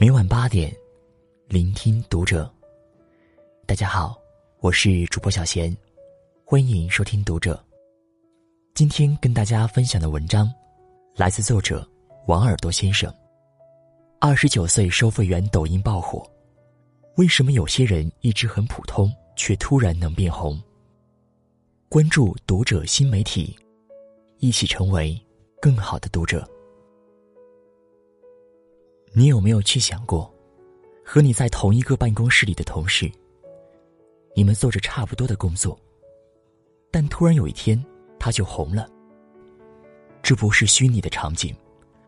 每晚八点，聆听读者。大家好，我是主播小贤，欢迎收听读者。今天跟大家分享的文章，来自作者王耳朵先生。二十九岁收费员抖音爆火，为什么有些人一直很普通，却突然能变红？关注读者新媒体，一起成为更好的读者。你有没有去想过，和你在同一个办公室里的同事，你们做着差不多的工作，但突然有一天他就红了。这不是虚拟的场景，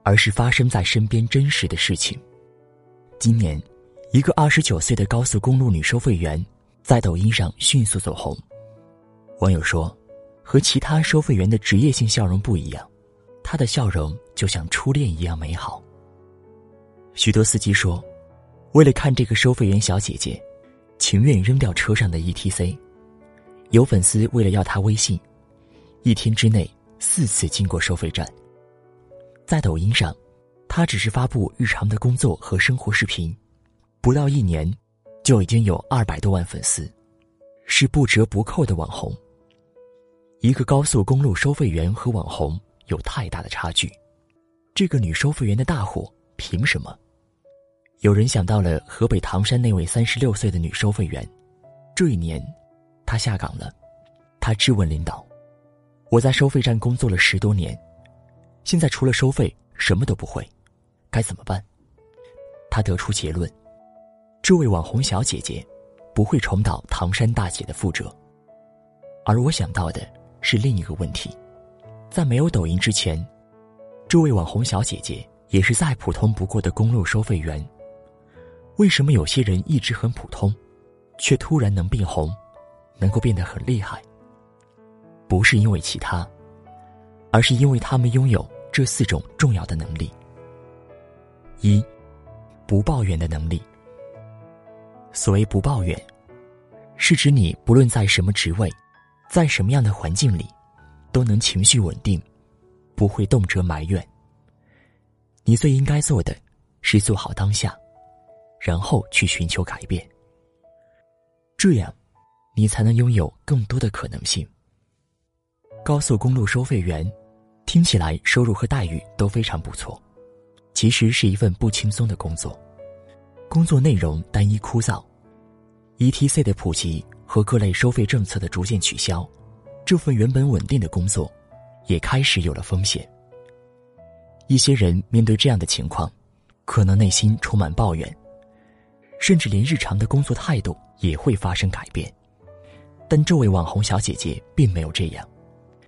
而是发生在身边真实的事情。今年，一个二十九岁的高速公路女收费员在抖音上迅速走红。网友说，和其他收费员的职业性笑容不一样，她的笑容就像初恋一样美好。许多司机说，为了看这个收费员小姐姐，情愿扔掉车上的 ETC。有粉丝为了要她微信，一天之内四次经过收费站。在抖音上，她只是发布日常的工作和生活视频，不到一年，就已经有二百多万粉丝，是不折不扣的网红。一个高速公路收费员和网红有太大的差距，这个女收费员的大火凭什么？有人想到了河北唐山那位三十六岁的女收费员，这一年，她下岗了。她质问领导：“我在收费站工作了十多年，现在除了收费什么都不会，该怎么办？”她得出结论：这位网红小姐姐不会重蹈唐山大姐的覆辙。而我想到的是另一个问题：在没有抖音之前，这位网红小姐姐也是再普通不过的公路收费员。为什么有些人一直很普通，却突然能变红，能够变得很厉害？不是因为其他，而是因为他们拥有这四种重要的能力：一、不抱怨的能力。所谓不抱怨，是指你不论在什么职位，在什么样的环境里，都能情绪稳定，不会动辄埋怨。你最应该做的，是做好当下。然后去寻求改变，这样，你才能拥有更多的可能性。高速公路收费员，听起来收入和待遇都非常不错，其实是一份不轻松的工作。工作内容单一枯燥，ETC 的普及和各类收费政策的逐渐取消，这份原本稳定的工作，也开始有了风险。一些人面对这样的情况，可能内心充满抱怨。甚至连日常的工作态度也会发生改变，但这位网红小姐姐并没有这样，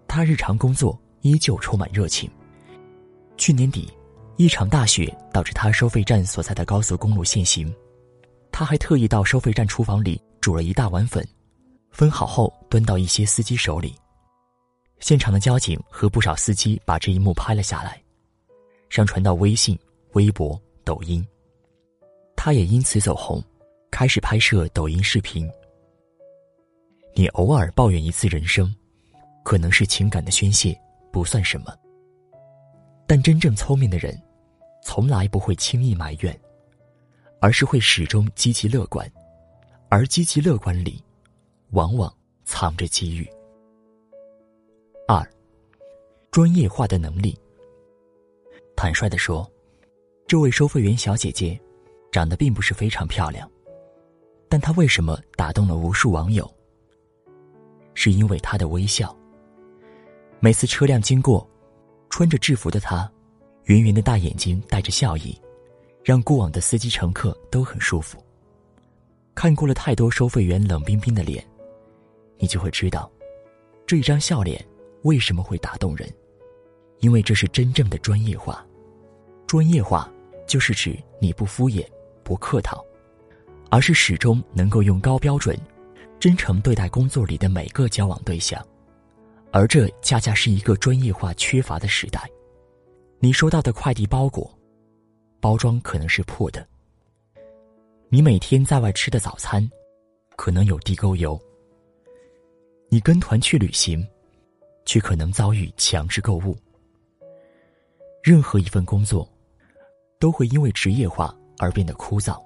她日常工作依旧充满热情。去年底，一场大雪导致她收费站所在的高速公路限行，她还特意到收费站厨房里煮了一大碗粉，分好后端到一些司机手里。现场的交警和不少司机把这一幕拍了下来，上传到微信、微博、抖音。他也因此走红，开始拍摄抖音视频。你偶尔抱怨一次人生，可能是情感的宣泄，不算什么。但真正聪明的人，从来不会轻易埋怨，而是会始终积极乐观，而积极乐观里，往往藏着机遇。二，专业化的能力。坦率的说，这位收费员小姐姐。长得并不是非常漂亮，但她为什么打动了无数网友？是因为她的微笑。每次车辆经过，穿着制服的她，圆圆的大眼睛带着笑意，让过往的司机乘客都很舒服。看过了太多收费员冷冰冰的脸，你就会知道，这一张笑脸为什么会打动人，因为这是真正的专业化。专业化就是指你不敷衍。不客套，而是始终能够用高标准、真诚对待工作里的每个交往对象，而这恰恰是一个专业化缺乏的时代。你收到的快递包裹，包装可能是破的；你每天在外吃的早餐，可能有地沟油；你跟团去旅行，却可能遭遇强制购物。任何一份工作，都会因为职业化。而变得枯燥，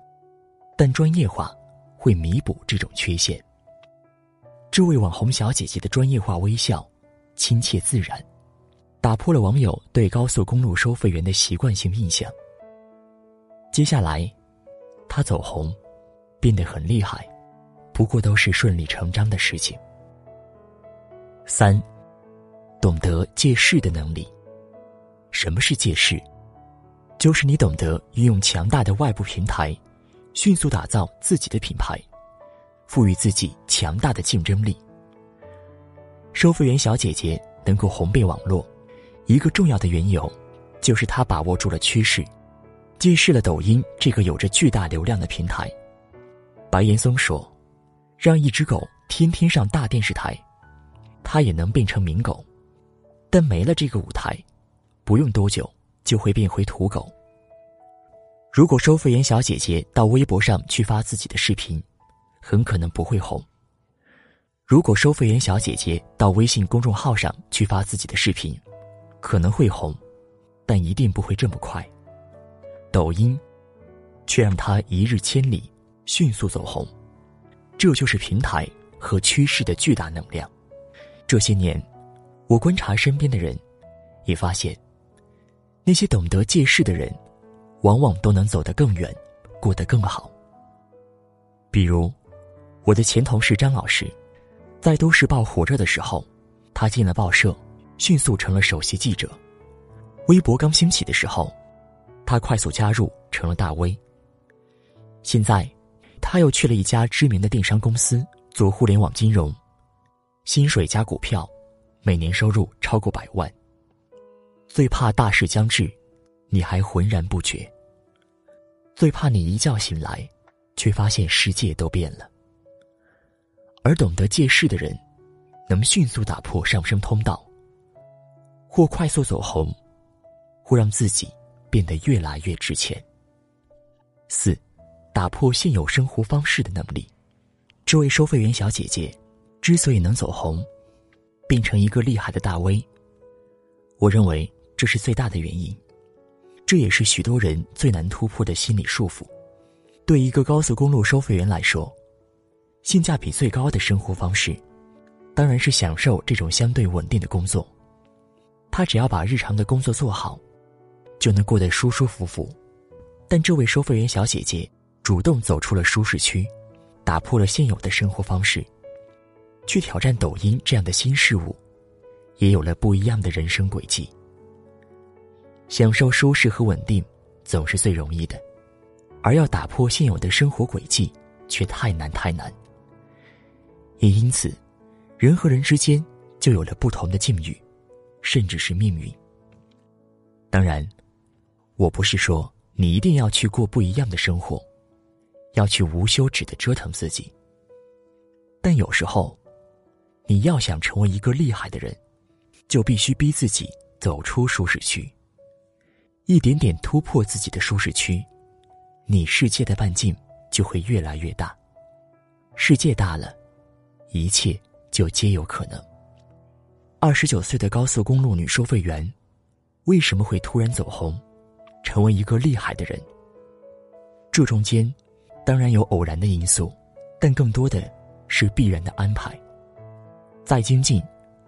但专业化会弥补这种缺陷。这位网红小姐姐的专业化微笑，亲切自然，打破了网友对高速公路收费员的习惯性印象。接下来，她走红，变得很厉害，不过都是顺理成章的事情。三，懂得借势的能力。什么是借势？就是你懂得运用强大的外部平台，迅速打造自己的品牌，赋予自己强大的竞争力。收费员小姐姐能够红遍网络，一个重要的缘由，就是她把握住了趋势，借势了抖音这个有着巨大流量的平台。白岩松说：“让一只狗天天上大电视台，它也能变成名狗，但没了这个舞台。”不用多久，就会变回土狗。如果收费员小姐姐到微博上去发自己的视频，很可能不会红；如果收费员小姐姐到微信公众号上去发自己的视频，可能会红，但一定不会这么快。抖音，却让她一日千里，迅速走红。这就是平台和趋势的巨大能量。这些年，我观察身边的人，也发现。那些懂得借势的人，往往都能走得更远，过得更好。比如，我的前同事张老师，在《都市报》火热的时候，他进了报社，迅速成了首席记者。微博刚兴起的时候，他快速加入，成了大 V。现在，他又去了一家知名的电商公司做互联网金融，薪水加股票，每年收入超过百万。最怕大事将至，你还浑然不觉。最怕你一觉醒来，却发现世界都变了。而懂得借势的人，能迅速打破上升通道，或快速走红，或让自己变得越来越值钱。四，打破现有生活方式的能力。这位收费员小姐姐，之所以能走红，变成一个厉害的大 V，我认为。这是最大的原因，这也是许多人最难突破的心理束缚。对一个高速公路收费员来说，性价比最高的生活方式，当然是享受这种相对稳定的工作。他只要把日常的工作做好，就能过得舒舒服服。但这位收费员小姐姐主动走出了舒适区，打破了现有的生活方式，去挑战抖音这样的新事物，也有了不一样的人生轨迹。享受舒适和稳定，总是最容易的，而要打破现有的生活轨迹，却太难太难。也因此，人和人之间就有了不同的境遇，甚至是命运。当然，我不是说你一定要去过不一样的生活，要去无休止的折腾自己。但有时候，你要想成为一个厉害的人，就必须逼自己走出舒适区。一点点突破自己的舒适区，你世界的半径就会越来越大。世界大了，一切就皆有可能。二十九岁的高速公路女收费员，为什么会突然走红，成为一个厉害的人？这中间当然有偶然的因素，但更多的是必然的安排。在精进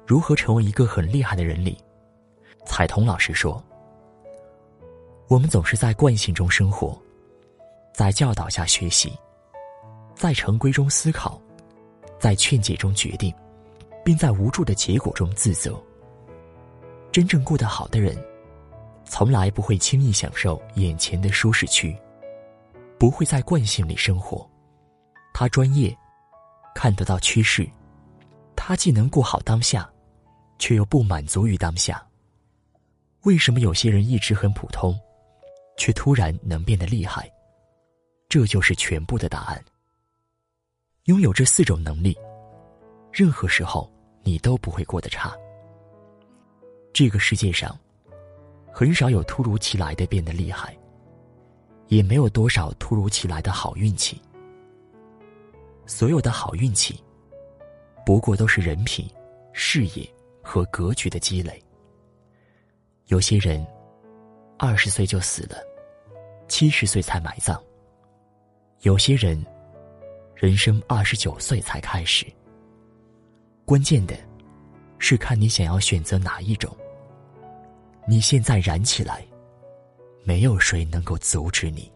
如何成为一个很厉害的人里，彩彤老师说。我们总是在惯性中生活，在教导下学习，在成规中思考，在劝解中决定，并在无助的结果中自责。真正过得好的人，从来不会轻易享受眼前的舒适区，不会在惯性里生活。他专业，看得到趋势，他既能过好当下，却又不满足于当下。为什么有些人一直很普通？却突然能变得厉害，这就是全部的答案。拥有这四种能力，任何时候你都不会过得差。这个世界上，很少有突如其来的变得厉害，也没有多少突如其来的好运气。所有的好运气，不过都是人品、事业和格局的积累。有些人，二十岁就死了。七十岁才埋葬。有些人，人生二十九岁才开始。关键的，是看你想要选择哪一种。你现在燃起来，没有谁能够阻止你。